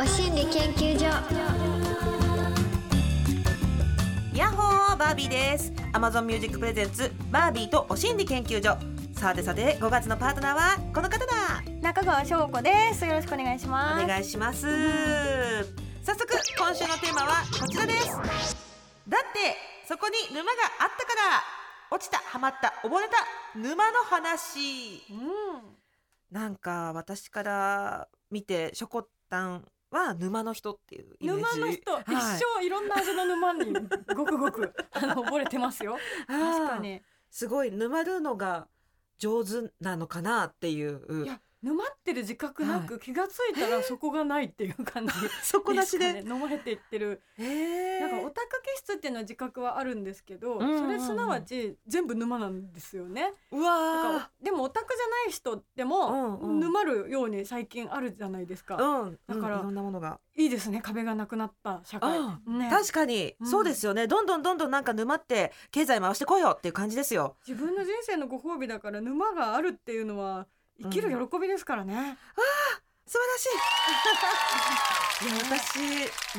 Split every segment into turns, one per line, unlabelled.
お心理研究所。
ヤッホーバービーです。Amazon Music プレゼンツバービーとお心理研究所。さてさて5月のパートナーはこの方だ。
中川翔子です。よろしくお願いします。
お願いします。早速今週のテーマはこちらです。だってそこに沼があったから落ちたはまった溺れた沼の話。なんか私から見てショコッタンは沼の人っていうイメージ。
沼の人、
はい。
一生いろんな味の沼に ごくごくあの溺れてますよ。確かに。
すごい沼るのが上手なのかなっていう。
いや沼ってる自覚なく、気がついたらそこがないっていう感じ。
そこなしで。
飲まれていってる。
えー。
なんかオタク気質っていうのは自覚はあるんですけど、それすなわち全部沼なんですよね。
うわ
でもオタクじゃない人で
う
も
んうん。
沼るように最近あるじゃないですか。
ーうん。
だから
うんいろんなものが。
いいですね壁がなくなった社会。
うん。
ね、
確かに、
うん。
そうですよね。どんどんどんどんなんか沼って経済回してこいよっていう感じですよ。
自分の人生のご褒美だから沼があるっていうのは生きる喜びですからね。
素晴らしい。いや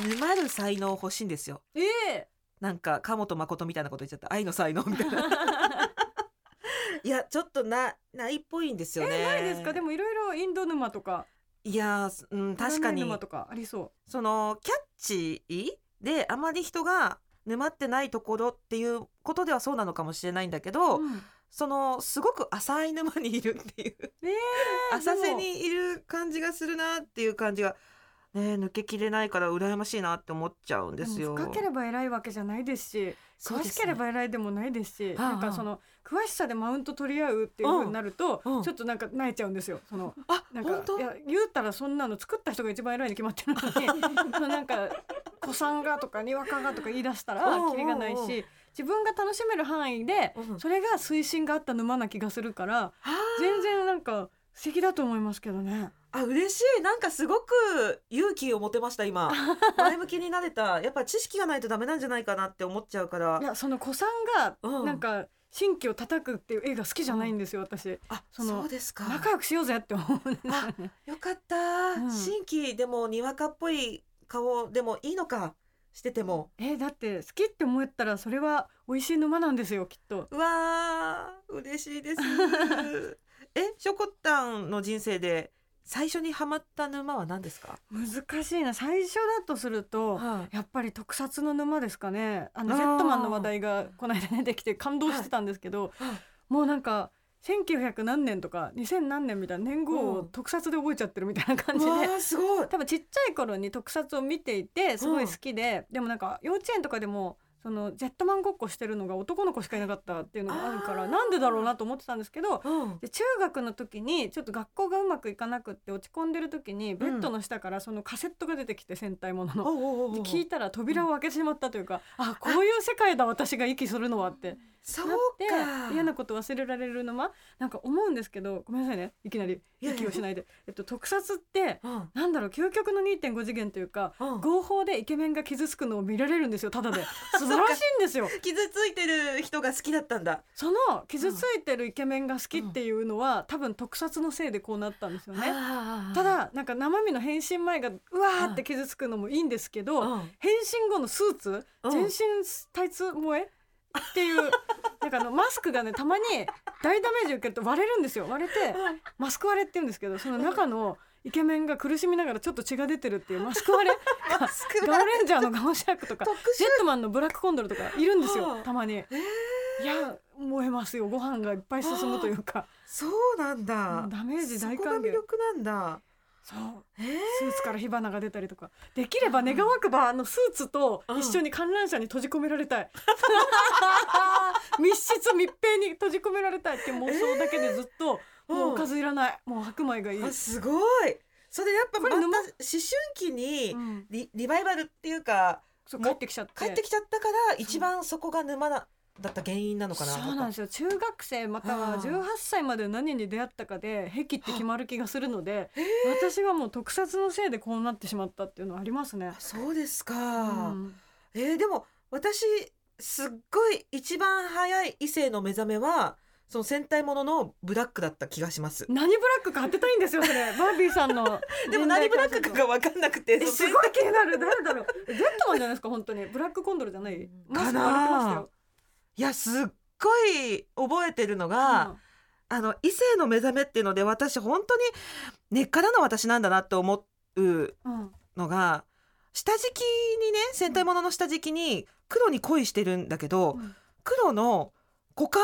私沼る才能欲しいんですよ。
ええ。
なんか川本誠みたいなこと言っちゃった。愛の才能みたいな。いやちょっとなないっぽいんですよね。
えないですか？で
も
もいろいろインド沼とか。
いやうん確かに。
沼とかありそ
そのキャッチーであまり人が沼ってないところっていうことではそうなのかもしれないんだけど、
う。うん
そのすごく浅い沼にいるっていう。
ええ
浅瀬にいる感じがするなっていう感じが、ね、抜けきれないから羨ましいなって思っちゃうんですよ。
深ければ偉いわけじゃないですし詳しければ偉いでもないですし
はあ
なんかその詳しさでマウント取り合うっていう風になると、
うんうん。
ちょっとなんか泣いちゃうんですよ。その
あ
なんかいや言うたらそんなの作った人が一番偉いに決まってるのに なんか子さんがとかにわかがとか言い出したらキリがないし自分が楽しめる範囲で
うん。
それが推進があった沼な気がするから全然なんか素敵だと思いますけどね。
あ嬉しい。なんかすごく勇気を持てました今。前向きになれた。やっぱ知識がないとダメなんじゃないかなって思っちゃうから。
いやその子さんが
うん。
なんか新規を叩くっていう映画好きじゃないんですよ私。
あ
その
そうですか。
仲良くしようぜって思う。
あ
ね。
よかった、
うん。
新規でもにわかっぽい顔でもいいのかしてても。
えだって好きって思ったらそれは美味しい沼なんですよきっと。
うわー嬉しいです。えショコッタンの人生で最初にハマった沼は何ですか、
難しいな。最初だとすると
はい。
やっぱり特撮の沼ですかね。あのジェットマンの話題がこの間出てきて感動してたんですけど、もうなんか1900何年とか2000何年みたいな年号を
うん。
特撮で覚えちゃってるみたいな感じで。
うわーすごい。
多分ちっちゃい頃に特撮を見ていてすごい好きで、でもなんか幼稚園とかでもそのジェットマンごっこしてるのが男の子しかいなかったっていうのがあるからなんでだろうなと思ってたんですけど
うん。
で中学の時にちょっと学校がうまくいかなくって落ち込んでる時にベッドの下からそのカセットが出てきて戦隊ものの。
おうおうおう
で聞いたら扉を開けてしまったというか、あこういう世界だ私が息するのはって
そうか。
嫌なこと忘れられるのはなんか思うんですけどごめんなさいね。いきなり息をしないで、えっと、特撮って
うん。
なんだろう究極の2.5次元というか
うん。
合法でイケメンが傷つくのを見られるんですよただで。素晴らしいんですよ。
傷ついてる人が好きだったんだ。
その傷ついてるイケメンが好きっていうのは、多分特撮のせいでこうなったんですよね。ただなんか生身の変身前がうわーって傷つくのもいいんですけど、
うん。
変身後のスーツ？
うん。
全身タイツ萌え？っていうなんかあのマスクがねたまに大ダメージ受けると割れるんですよ。割れてマスク割れって言うんですけどその中のイケメンが苦しみながらちょっと血が出てるっていうマスク割れ
マスク
ガオレンジャーのガオシャークとか
特
ジェットマンのブラックコンドルとかいるんです
はあ。
よたまに。いや燃えますよ。ご飯がいっぱい進むというか。
そうなんだ。
ダメージ大
そこが
歓迎
魅力なんだ
そう。
えー。
スーツから火花が出たりとか。できれば願わくばあのスーツと一緒に観覧車に閉じ込められたい。密室密閉に閉じ込められたいって妄想だけでずっと、
うん
もうおかずいらない。もう白米がいい、
あすごい。それやっぱまた思春期に
うん。
リリバイバルっていうか
帰ってきちゃって。
帰ってきちゃったから一番そこが沼だだった原因なのかな
そうなんですよ。中学生または
あー。
18歳まで何に出会ったかで癖って決まる気がするので私はもう特撮のせいでこうなってしまったっていうのはありますね。
そうですか、
うん。
えーでも私すっごい一番早い異性の目覚めはその戦隊もののブラックだった気がします。
何ブラックか当てたいんですよそれ。バービーさんの
でも何ブラックかが分かんなくて
えすごい気になる。誰だろう。ゼットマンじゃないですか本当に。ブラックコンドルじゃない？マスク割れてましたよ
いやすっごい覚えてるのが、あの異性の目覚めっていうので私本当に根っからの私なんだなって思う
うんうん。
のが下敷きにね戦隊ものの下敷きに黒に恋してるんだけど、
うん。
黒の股間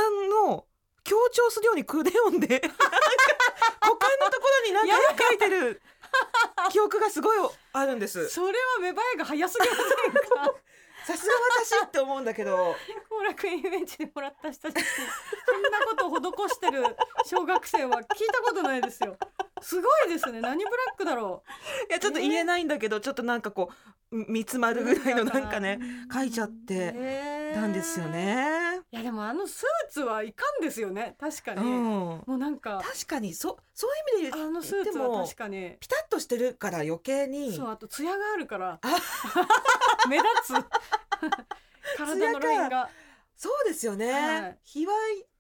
の強調するようにクレヨンで 股間のところになんか絵描い。てる記憶がすごいあるんです。
それは芽生えが早すぎませんか？
さすが私って思うんだけど。
後楽園遊園地でもらった下敷きにそんなことを施してる小学生は聞いたことないですよ。すごいですね。何ブラックだろ
いやちょっと言えないんだけどちょっとなんかこう見つまぐらいのなんかね書いちゃっ
へ
て
ー
たんですよね。
いやでもあのスーツはいかんですよね。確か
う
に、も
ん、
うなんか。
確かにそそういう意味で
あのス
言っても
ーツは確かに。
ピタッとしてるから余計に。
そうあと艶があるから。
あ
目立つ。体のラインが。
そうですよね、
はい。
卑猥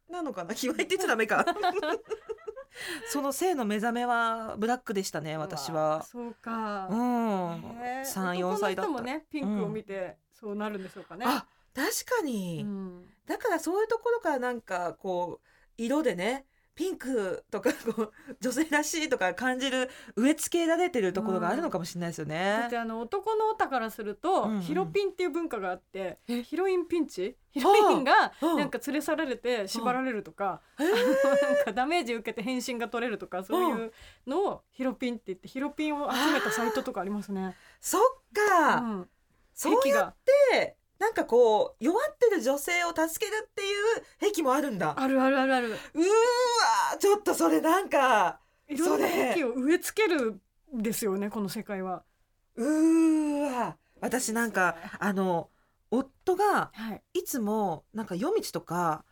なのかな？卑猥って言っちゃダメか。その性の目覚めはブラックでしたね私は。
そうか。
う、ん。三四歳だった。
もねピンクを見てそうなるんでしょうかね、
あ確かに、
うん。
だからそういうところからなんかこう色でねピンクとかこう女性らしいとか感じる植え付けられてるところがあるのかもしれないですよ
だ
ね
っ。てあの男のオタからすると、
うんうん。
ヒロピンっていう文化があって
え？
ヒロインピンチヒロインが
うん
なんか連れ去られて縛られるとか、なんかダメージ受けて変身が取れるとかそういうのをヒロピンって言ってヒロピンを集めたサイトとかありますね。
そっか、
うん、
そうやってなんかこう弱ってる女性を助けるっていう癖もあるんだ。
あるあるあるある。
うーわちょっとそれなんか
いろんな癖を植え付けるんですよねこの世界は。
うーわ私なんかあの夫が
はい。
いつもなんか夜道とか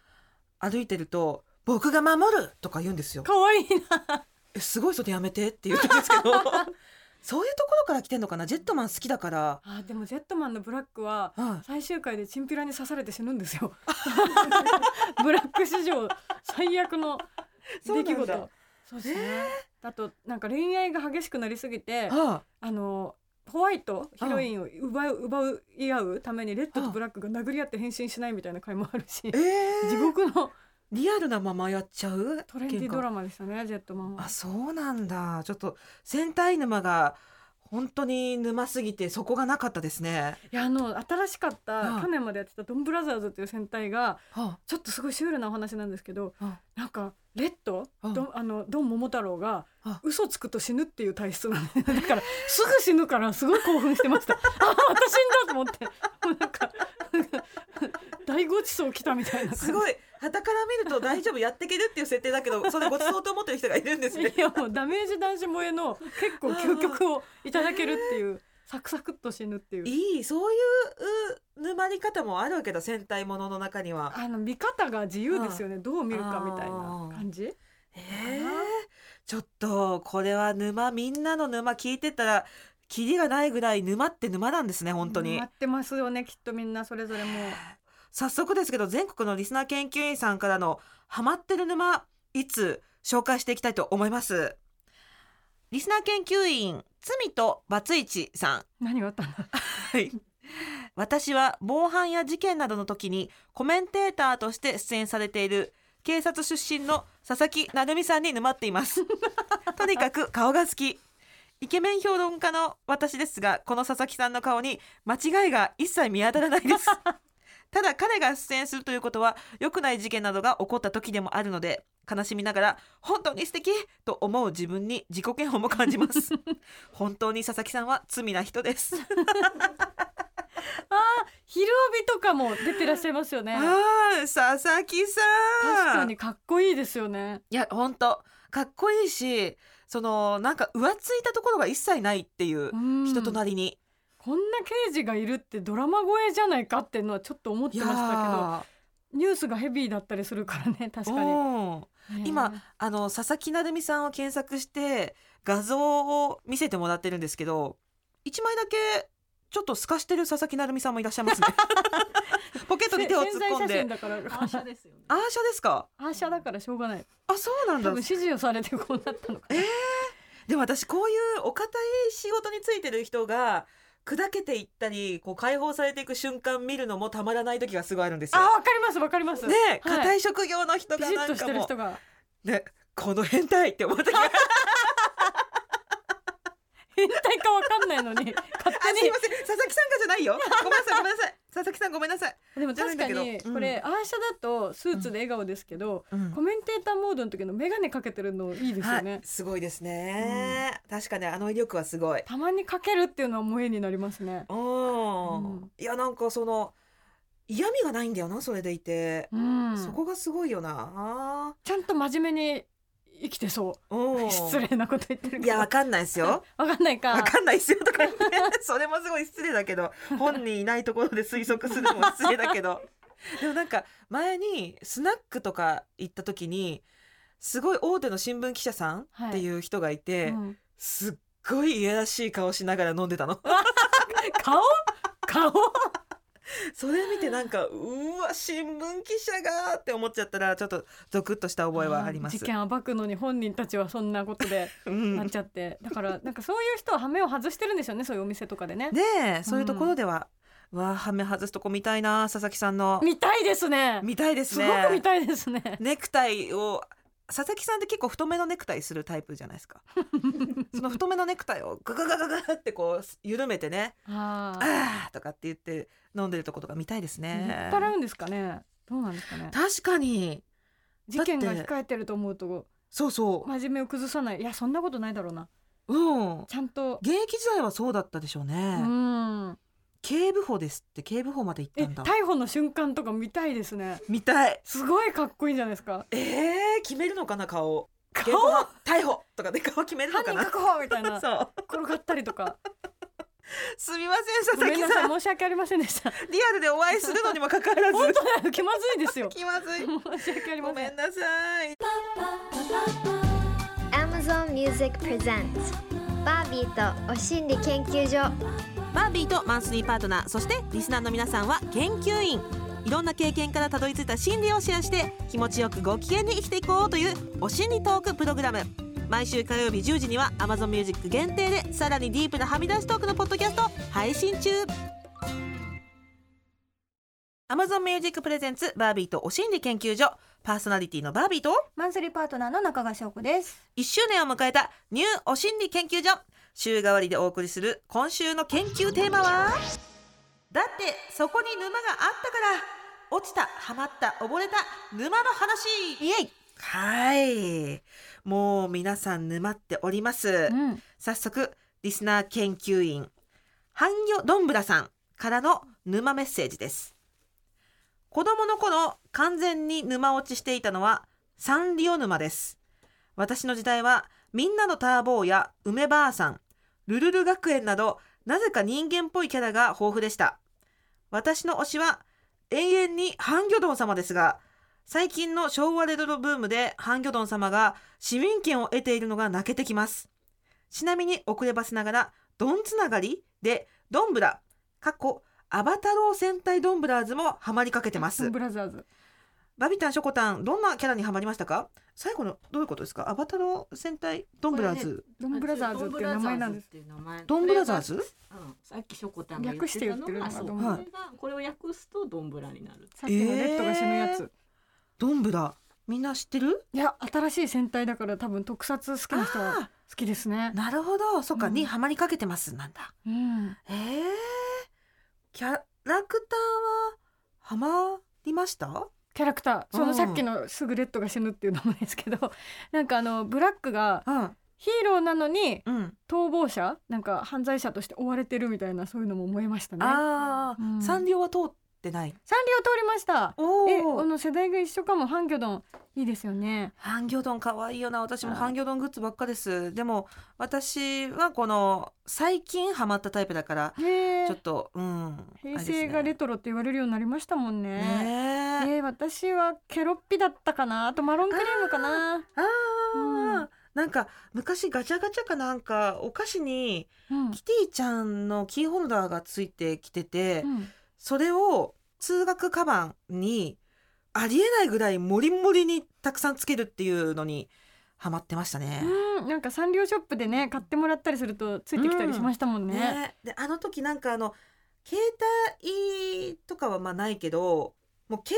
歩いてると「僕が守る!」とか言うんですよ。
可愛いな。
えすごいそれやめてって言ってるんですけど そういうところから来てんのかな？ジェットマン好きだから。
あでもジェットマンのブラックは
はい
最終回でチンピラに刺されて死ぬんですよ。ブラック史上最悪の出 来
そうなんだ
事。そうですね。あとなんか恋愛が激しくなりすぎて、
は
あのホワイトヒロインを奪う奪い合うためにレッドとブラックが殴り合って変身しないみたいな回もあるし
あ、えー、
地獄の
リアルなままやっちゃう？
トレンディド
マ
ラマでしたねジェットマンは。
あ。そうなんだ。ちょっと戦隊沼が本当に沼すぎてそこがなかったですね。
いやあの新しかった
はい
去年までやってたドンブラザーズっていう戦隊が
は
ちょっとすごいシュールなお話なんですけど
あ。
なんかレッド？
うん
ドンあのドン桃太郎が
あ。
嘘つくと死ぬっていう体質なんでだからすぐ死ぬからすごい興奮してました。あまた死んだと思って。もうなんか大ごちそう来たみたいな
すごい傍から見ると大丈夫やっていけるっていう設定だけど それごちそうと思ってる人がいるんですね。
いやもうダメージ男子萌えの結構究極をいただけるっていうサクサクっと死ぬっていう。
いいそういうう沼り方もあるわけだ戦隊ものの中には。
あの見方が自由ですよね。どう見るかみたいな感じ？
えー、ちょっとこれは沼みんなの沼聞いてたらキリがないぐらい沼って沼なんですね本当に。
待。ってますよねきっとみんなそれぞれもう
早速ですけど全国のリスナー研究員さんからのハマってる沼いつ紹介していきたいと思います。リスナー研究員罪とバツイチさん。
何があったんだ
はい。私は防犯や事件などの時にコメンテーターとして出演されている警察出身の佐々木成美さんに沼っています。とにかく顔が好き。イケメン評論家の私ですがこの佐々木さんの顔に間違いが一切見当たらないです ただ彼が出演するということは良くない事件などが起こった時でもあるので悲しみながら本当に素敵と思う自分に自己嫌悪も感じます。本当に佐々木さんは罪な人です。
昼帯とかも出てらっしゃいますよね。
ああ佐々木さん。
確かにかっこいいですよね。
いや本当。かっこいいしそのなんか浮ついたところが一切ないっていう
うん
人となりに、
こんな刑事がいるってドラマ声じゃないかっていうのはちょっと思ってましたけどニュースがヘビーだったりするからね 確かに、
うん今
ね
あの佐々木成美さんを検索して画像を見せてもらってるんですけど1枚だけちょっと透かしてる佐々木成美さんもいらっしゃいますね。ポケットに手を突っ込んで。
真だから
アーシャですよね。
アーシャですか？
アーシャだからしょうがない。
あそうなんだ。
多分指示をされてこうなったのかな、
でも私こういうお堅い仕事についてる人が砕けていったりこう解放されていく瞬間見るのもたまらない時がすごいあるんです
あ
よ。
わかりますわかります。
ね
はい。
硬い職業の人
ビ
が
シッとしてる
なんかも
人が。
うねこの変態って思った
変態かわかんないのに勝
あす
手
いません。佐々木さんがじゃないよ。ごめんなさいごめんなさい佐々木さんごめんなさい、
にでも確かにこれ、アーシャだとスーツで笑顔ですけど、
うん。
コメンテーターモードの時の眼鏡かけてるのいいですよね、
はい、すごいですね、確かにあの威力はすごい。
たまにかけるっていうのは萌えになりますね。
うん、
うん。
いやなんかその嫌味がないんだよなそれでいて、
うん。
そこがすごいよな。
ちゃんと真面目に生きてそう。
うん
失礼なこと言ってる
いやわかんないですよ。
わかんないか。
わかんないですよとか言って。それもすごい失礼だけど本人いないところで推測するのも失礼だけど。でもなんか前にスナックとか行った時にすごい大手の新聞記者さんっていう人がいて、
うん。
すっごいいやらしい顔しながら飲んでたの。
顔？顔？
それ見てなんかうわ新聞記者がって思っちゃったらちょっとゾクッとした覚えはあります。
事件暴くのに本人たちはそんなことで
うん。
なっちゃって、だからなんかそういう人は羽目を外してるんですよねそういうお店とかでね。
ねえそういうところでは、うわはめ外すとこ見たいな佐々木さんの。
見たいですね。
見たいです
す
ね
ごく見たいですね。
ネクタイを佐々木さんって結構太めのネクタイするタイプじゃないですか。その太めのネクタイをガガガガガってこう緩めてね
あ
あとかって言って飲んでるとことか見たいです
酔
ね
っ払うんですかね。どうなんですかね。
確かに。
事件が控えてると思うと
そうそ
真面目を崩さない。いやそんなことないだろうな。
ううん。
ちゃんと。
現役時代はそうだったでしょうね、
うん
警部補ですって警部補まで行っ
え
たんだ。
逮捕の瞬間とか見たいですね。
見たい。
すごいかっこいいんじゃないですか。
えー、決めるのかな顔。
顔？
逮捕とかで顔決めるのかな？
犯人確保みたいな。
そう。
転がったりとか。
すみません佐々木さん。
い申し訳ありませんでした。
リアルでお会いするのにもかかわらず。
本当だよ気まずいですよ。
気まずい。
申し訳ありません。
ごめんなさい。
Amazon Music Presents バービーとお心理研究所
バービーとマンスリーパートナーそしてリスナーの皆さんは研究員。いろんな経験からたどり着いた心理をシェアして気持ちよくご機嫌に生きていこうというお心理トークプログラム。毎週火曜日10時には Amazon Music 限定でさらにディープなはみ出しトークのポッドキャストを配信中。Amazon Music プレゼンツバービーとお心理研究所。パーソナリティのバービーと
マンスリーパートナーの中川翔子です。
1周年を迎えたニューお心理研究所週替わりでお送りする今週の研究テーマは？だってそこに沼があったから落ちたハマった溺れた沼の話。イエイ。はい。もう皆さん沼っております、
うん。
早速リスナー研究員ハンギョドンブラさんからの沼メッセージです。子供の頃完全に沼落ちしていたのはサンリオ沼です。私の時代はみんなのターボーや梅ばあさんルルル学園などなぜか人間っぽいキャラが豊富でした。私の推しは永遠にハンギョドン様ですが最近の昭和レトロブームでハンギョドン様が市民権を得ているのが泣けてきます。ちなみに遅ればせながらドンつながりでドンブラ過去アバタロー戦隊ドンブラーズもハマりかけてます。
ブラザーズ。
バビタンショコタンどんなキャラにハマりましたか？最後のどういうことですか？アバタロー戦隊ドンブラーズ、
ドンブラザーズっていう名前。なんです。
ドンブラザーズ？
うん、さっきショコタンが言
略して言ってるのが
そう
ド
ンブラ
これを訳すとドンブラになる。
さっきのレッドが死ぬやつ、
ドンブラ？みんな知ってる？
いや新しい戦隊だから多分特撮好きな人は
あ
好きですね。
ーなるほど。そっか、
うん。
にハマりかけてます。なんだ。
うん。
えー、キャラクターはハマりました？
キャラクター。そ
うん。
のさっきのすぐレッドが死ぬっていうのもですけど なんかあのブラックが
うん。
ヒーローなのに
うん。
逃亡者？なんか犯罪者として追われてるみたいなそういうのも思いましたね。
ああ、
うん。
サンリオは通ってない？
サンリオ通りました。
お
えあ
お
の世代が一緒かも。ハンギョドン。いいですよね。
ハンギョドン可愛いよな私も
あ
ハンギョドングッズばっかです。でも私はこの最近ハマったタイプだからちょっとうん
平成がレトロって言われるようになりましたもんね。
ねえ。
えー私はケロッピだったかな。あとマロンクリームかな。
あー、なんか昔ガチャガチャかなんかお菓子に
うん。
キティちゃんのキーホルダーがついてきてて、
うん
それを通学カバンにありえないぐらいモリモリにたくさんつけるっていうのにハマってましたね。
うんなんかサンリオショップでね買ってもらったりするとついてきたりしましたもんね。
ねであの時なんかあの携帯とかはまあないけどもう携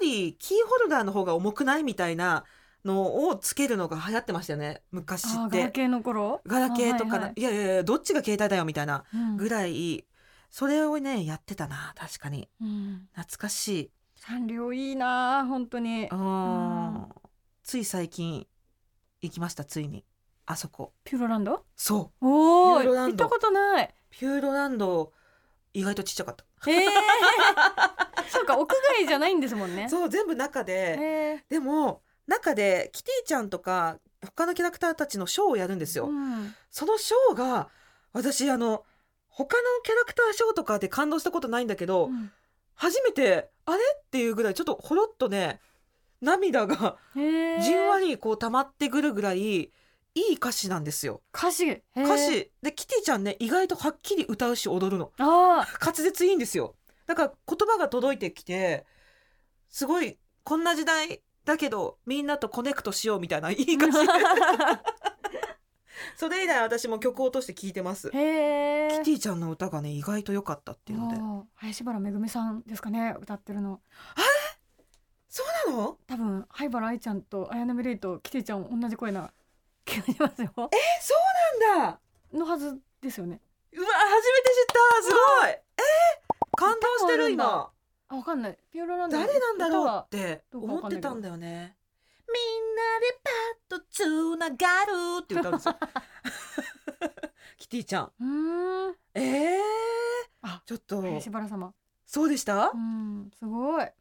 帯よりキーホルダーの方が重くないみたいなのをつけるのが流行ってましたよね昔って。
ガラケーの頃？
ガラケーとか
はいはい
いやいやいやどっちが携帯だよみたいな
うん
ぐらいそれをねやってたな確かに。
うん。
懐かしい。
サンリオいいなあ本当に。
うん。つい最近行きましたついに。あそこ。
ピューロランド？
そう。
おお行ったことない。
ピューロランド意外とちっちゃかった、
ええ そうか屋外じゃないんですもんね。
そう全部中で、
え
でも中でキティちゃんとか他のキャラクターたちのショーをやるんですよ、
うん。
そのショーが私あの他のキャラクターショーとかで感動したことないんだけど、
うん。
初めてあれ？っていうぐらいちょっとほろっとね涙がじんわりこう溜まってくるぐらいいい歌詞なんですよ。
歌詞？
歌詞。でキティちゃんね意外とはっきり歌うし踊るの。
あ
滑舌いいんですよ。だから言葉が届いてきてすごいこんな時代だけどみんなとコネクトしようみたいないい歌詞。
あ
それ以来私も曲を落として聴いてます。キティちゃんの歌がね意外と良かったっていうので。
林原めぐみさんですかね歌ってるの。
そうなの？
多分灰原愛ちゃんと綾波レイとキティちゃん同じ声な気がしますよ。
え？そうなんだ！
のはずですよね。
うわ初めて知った！すごい！え？ー、感動してる今。
あわかんない。ピューロランド
誰なんだろうって思ってたんだよねみんなでパッとつながるって歌うんですよ。キティちゃん。
うーん。
えー、
あ
ちょっと。
林原様。
そうでした？
うんすごい。う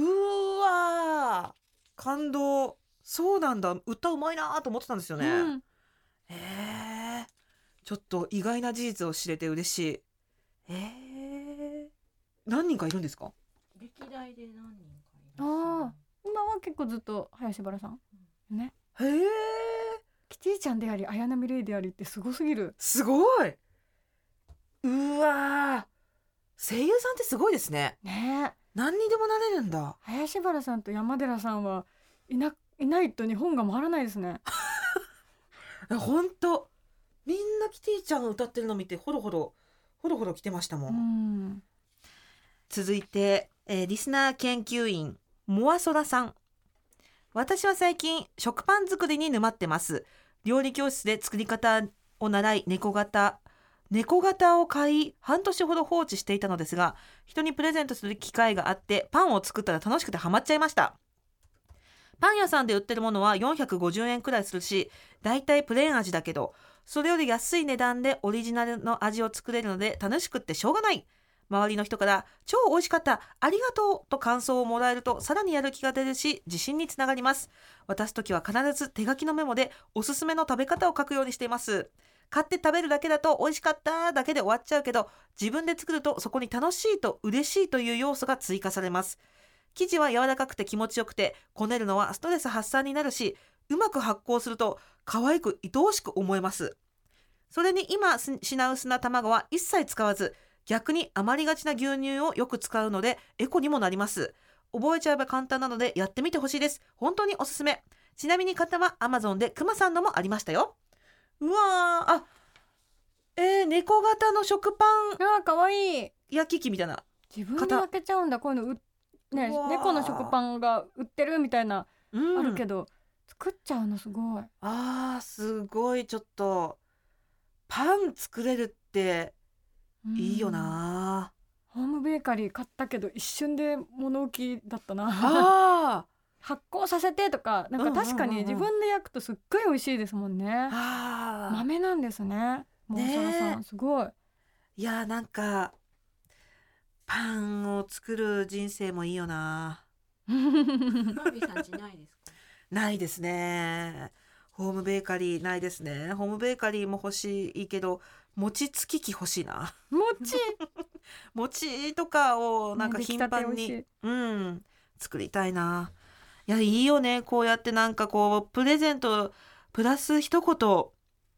ーわー。感動。そうなんだ。歌うまいなと思ってたんですよね、
うん。
えー、ちょっと意外な事実を知れて嬉しい。えー、何人かいるんですか？
歴代で何人かいらっし
あ
ゃ
今は結構ずっと林原さん？ね。
へえ。
キティちゃんであり綾波レイでありってすごすぎる。
すごい。うわー。声優さんってすごいですね。
ね。え
何にでもなれるんだ。
林原さんと山寺さんはいないないと日本が回らないですね。
ほんとみんなキティちゃんが歌ってるの見てほろほろほろほろ来てましたも、
うんん。
続いて、えーリスナー研究員モアソラさん。私は最近食パン作りに沼ってます。料理教室で作り方を習い猫型猫型を買い半年ほど放置していたのですが人にプレゼントする機会があってパンを作ったら楽しくてハマっちゃいました。パン屋さんで売ってるものは450円くらいするしだいたいプレーン味だけどそれより安い値段でオリジナルの味を作れるので楽しくってしょうがない。周りの人から「超美味しかったありがとう」と感想をもらえるとさらにやる気が出るし自信につながります。渡す時は必ず手書きのメモでおすすめの食べ方を書くようにしています。買って食べるだけだと美味しかっただけで終わっちゃうけど自分で作るとそこに楽しいと嬉しいという要素が追加されます。生地は柔らかくて気持ちよくてこねるのはストレス発散になるしうまく発酵すると可愛く愛おしく思えます。それに今品薄な卵は一切使わず逆に余りがちな牛乳をよく使うのでエコにもなります。覚えちゃえば簡単なのでやってみてほしいです。本当におすすめ。ちなみに方は Amazon でクマさんのもありましたよ。うわーあえー、猫型の食パン。
あーかわいい。
焼き器みたいな。
自分で焼けちゃうんだ。こういうのうね猫の食パンが売ってるみたいな、
うん。
あるけど作っちゃうのすごい。
あーすごい。ちょっとパン作れるっていいよな、
ホームベーカリー買ったけど一瞬で物置だったな。
あ
発酵させてとかなんか確かに自分で焼くとすっごい美味しいですもんね。
ーあー。
豆なんですね。もう
ねえ
さん。すごい。
いやーなんかパンを作る人生もいいよな。
バービーさんちないですか？
ないですね。ホームベーカリーないですね。ホームベーカリーも欲しいけど餅つき器欲しいな。
餅？
餅とかをなんか頻繁に、
美味しい。
うん作りたいな。いやいいよね。こうやってなんかこうプレゼントプラス一言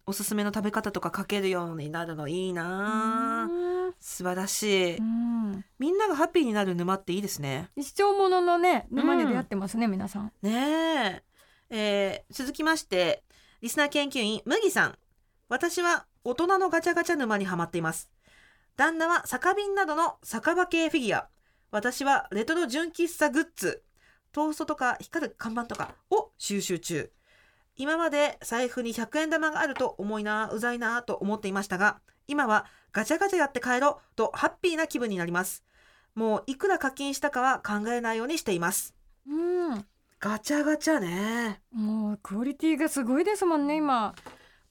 おすすめの食べ方とか書けるようになるのいいな。
うん。
素晴らしい。
うん。
みんながハッピーになる沼っていいですね。
一生もののね沼に出会ってますね、皆さん。
ねえ。えー続きましてリスナー研究員麦さん。私は大人のガチャガチャ沼にはまっています。旦那は酒瓶などの酒場系フィギュア。私はレトロ純喫茶グッズ。トーストとか光る看板とかを収集中。今まで財布に100円玉があると重いなうざいなと思っていましたが今はガチャガチャやって帰ろうとハッピーな気分になります。もういくら課金したかは考えないようにしています。
うん。
ガチャガチャね。
もうクオリティがすごいですもんね今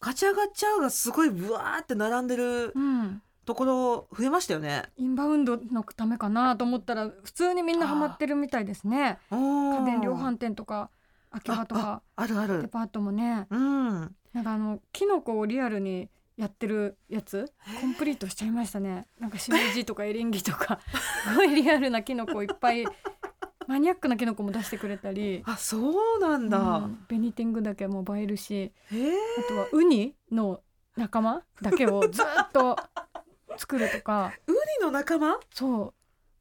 ガチャガチャがすごいブワーって並んでる
うん
ところ増えましたよね。
インバウンドのためかなと思ったら普通にみんなハマってるみたいですね
家
家電量販店とか秋葉とか
あるある。
デパートもね
うん。
なんかあのキノコをリアルにやってるやつコンプリートしちゃいましたねなんかしめじとかエリンギとか すごいリアルなキノコいっぱいマニアックなキノコも出してくれたり
あ、そうなんだ。
うんベニテングだけも映えるし。あとはウニの仲間だけを ずっと作るとか
ウニの仲間？
そ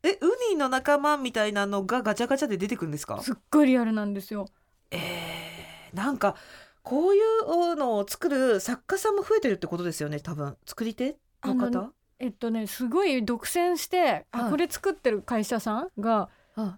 え、ウニの仲間みたいなのがガチャガチャで出てくるんですか？
う？すっごいリアルなんですよ。
えー、なんかこういうのを作る作家さんも増えてるってことですよね。多分作り手の
あ
方
の。えっとねすごい独占して、あ
はい
これ作ってる会社さんが
あ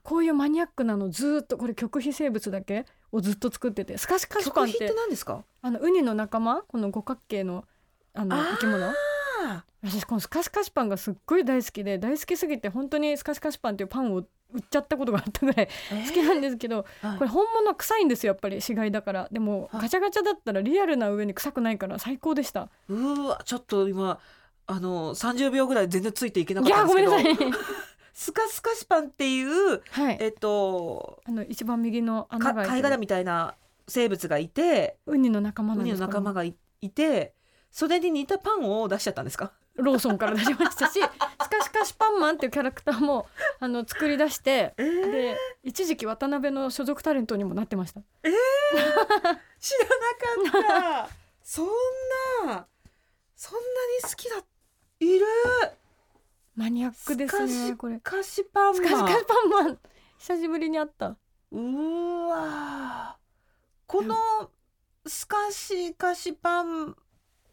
こういうマニアックなのずーっとこれ極秘生物だけ？をずっと作ってて。スカシカシパンっ
て。て何ですか？
あのウニの仲間？この五角形のあの生き物？
あ
私このスカシカシパンがすっごい大好きで大好きすぎて本当にスカシカシパンっていうパンを売っちゃったことがあったぐらい
ー。
好きなんですけど、
はい。
これ本物は臭いんですよやっぱり死骸だから。でも
はい。
ガチャガチャだったらリアルな上に臭くないから最高でした。
うーわちょっと今あの30秒ぐらい全然ついていけなか
いやご
ったんですけど。
めんなさい
スカスカシパンっていう
はい。
えっと
あの一番右の
貝殻みたいな生物がいて
ウニの仲間
ウニの仲間がいいてそれに似たパンを出しちゃったんですか？
ローソンから出しましたし スカシカシパンマンっていうキャラクターもあの作り出して
えー。
で一時期渡辺の所属タレントにもなってました。
知らなかった。そんなそんなに好きだいる？
マニアックです
スカシ
ねこれ。スカシ
マ。ン
カシパンマン。久しぶりに会った。
うーわー。このスカシ菓子パン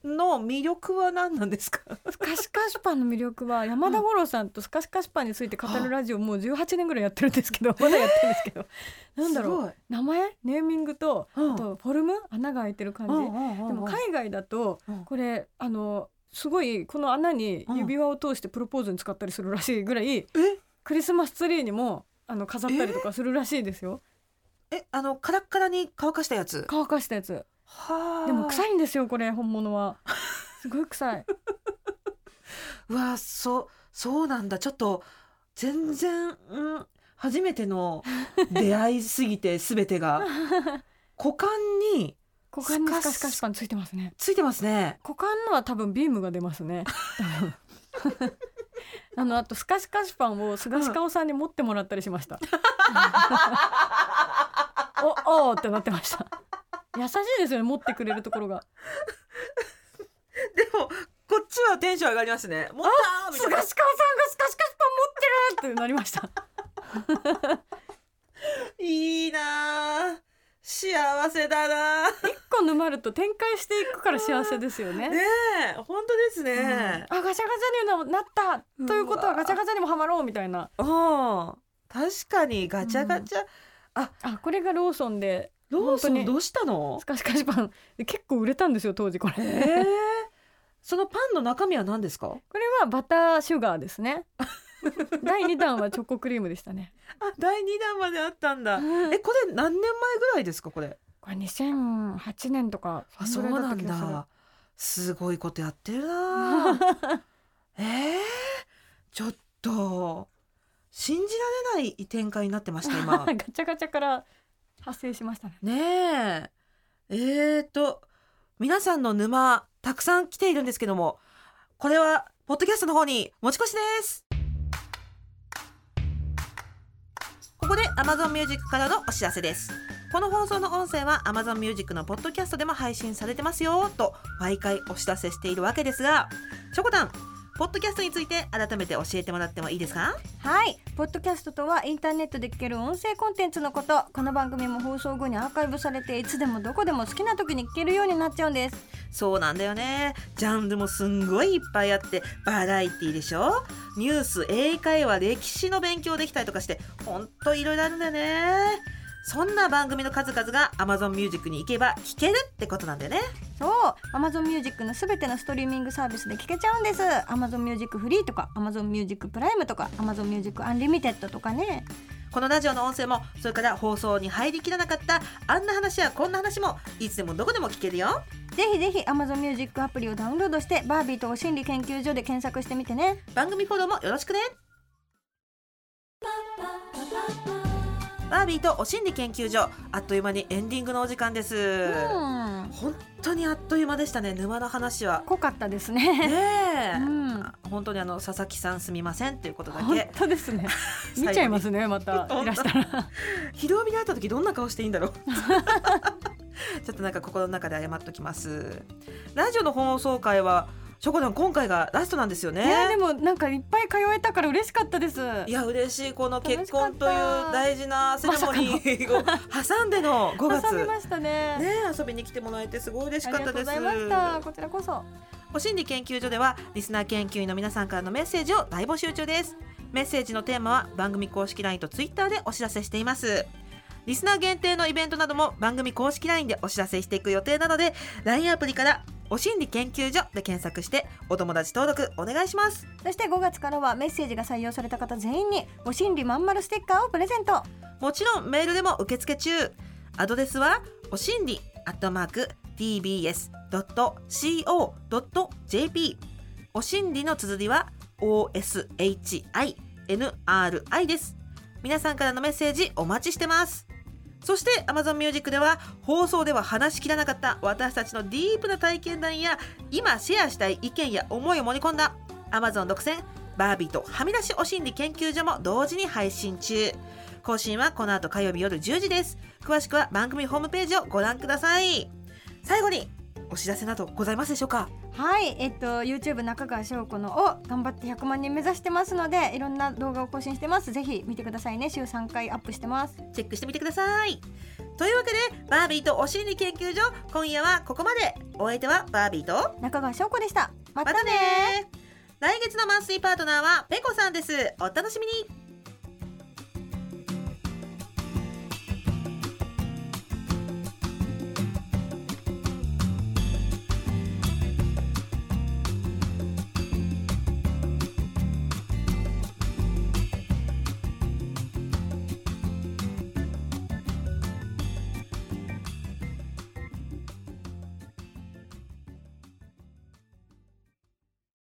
の魅力は何なんですか？
スカシカシパンの魅力は 山田五郎さんとスカシカシパンについて語るラジオもう18年ぐらいやってるんですけどまだやってるんですけど。なんだろう。名前？ネーミングと
うん。
あとフォルム？穴が開いてる感じ。
うんうんうんうん。
でも海外だと
うん。
これあのすごいこの穴に指輪を通してプロポーズに使ったりするらしいぐらい
え？
クリスマスツリーにもあの飾ったりとかするらしいですよ。
え？あのカラッカラに乾かしたやつ？
乾かしたやつ。
はあ。
でも臭いんですよこれ本物は。すごい臭い。う
わそうそうなんだ。ちょっと全然、うん、初めての出会いすぎて全てが。股間に
股間にス
スカ
カシカシパンついてますね。
ついてますね。
股間のは多分ビームが出ますね。あのあとスカシカシパンを菅氏顔さんに持ってもらったりしました。おおーってなってました。優しいですよね持ってくれるところが。
でもこっちはテンション上がりますね。持ったーみたいな。
菅氏顔さんがスカシカシパン持ってるってなりました。
いいなー。幸せだなー。
一個沼ると展開していくから幸せですよね。
ねえ本当です
うん。
ね、
あガチャガチャになった。ということはガチャガチャにもハマろうみたいな。
うん、確かにガチャガチャ、
あ。これがローソンで
ローソンどうしたの？
スカシカシパン。結構売れたんですよ当時これ。
えー、そのパンの中身は何ですか？
これはバターシュガーですね。第2弾はチョコクリームでしたね。
あ第二弾まであったんだ。
うん。
えこれ何年前ぐらいですかこれ？
これ2008年とか
あそうなんだ。すごいことやってるな。えー、ちょっと信じられない展開になってました今。
ガチャガチャから発生しましたね。
ねえ。えーと皆さんの沼たくさん来ているんですけどもこれはポッドキャストの方に持ち越しです。ここで Amazon Music からのお知らせですこの放送の音声は Amazon Music のポッドキャストでも配信されてますよと毎回お知らせしているわけですがしょこたんポッドキャストについて改めて教えてもらってもいいですか？
はい。ポッドキャストとはインターネットで聞ける音声コンテンツのこと。この番組も放送後にアーカイブされていつでもどこでも好きな時に聞けるようになっちゃうんです。
そうなんだよね。ジャンルもすんごいいっぱいあってバラエティでしょ？ニュース英会話歴史の勉強できたりとかしてほんといろいろあるんだよねそんな番組の数々が Amazon Music に行けば聞けるってことなんだよね。
そう。Amazon Music のすべてのストリーミングサービスで聞けちゃうんです。Amazon Music フリーとか Amazon Music プライムとか Amazon Music Unlimited とかね。
このラジオの音声もそれから放送に入りきらなかったあんな話やこんな話もいつでもどこでも聞けるよ。
ぜひぜひ Amazon Music アプリをダウンロードしてバービーとお心理研究所で検索してみてね。
番組フォローもよろしくねバービーとお心理研究所。あっという間にエンディングのお時間です、
うん。
本当にあっという間でしたね沼の話は。
濃かったです
ね。
ね
え、
うん。
本当にあの佐々木さんすみませんっていうことだ
本
け
当ですね。見ちゃいますねまた。いらしたら。
ひどみに会った時どんな顔していいんだろう。ちょっとなんか心の中で謝っときます。ラジオの放送回はショコダン今回がラストなんですよね。
いやでもなんかいっぱい通えたから嬉しかったです。
いや嬉しい。この結婚という大事なセレモニーを挟んでの5月。
遊びましたね。
ね遊びに来てもらえてすごい嬉し
ありがとう
かったです
ございました。こちらこそ。
お心理研究所ではリスナー研究員の皆さんからのメッセージを大募集中です。メッセージのテーマは番組公式 LINE と Twitter でお知らせしています。リスナー限定のイベントなども番組公式 LINE でお知らせしていく予定なので LINE アプリからお心理研究所で検索してお友達登録お願いします。
そして5月からはメッセージが採用された方全員にお心理まんまるステッカーをプレゼント。
もちろんメールでも受付中。アドレスはおしんりアットマーク tbs.co.jp おしんりの綴りは oshinri です。皆さんからのメッセージお待ちしてます。そして Amazon Music では放送では話しきらなかった私たちのディープな体験談や今シェアしたい意見や思いを盛り込んだ Amazon 独占。バービーとはみ出しお心理研究所も同時に配信中。更新はこの後火曜日夜10時です。詳しくは番組ホームページをご覧ください。最後にお知らせなどございますでしょうか？
はいえっと YouTube 中川翔子のを頑張って100万人目指してますのでいろんな動画を更新してます。ぜひ見てくださいね。週3回アップしてます。
チェックしてみてください。というわけでバービーとお心理研究所今夜はここまで。お相手はバービーと
中川翔子でした。またね
またね来月のマンスリーパートナーはペコさんです。お楽しみに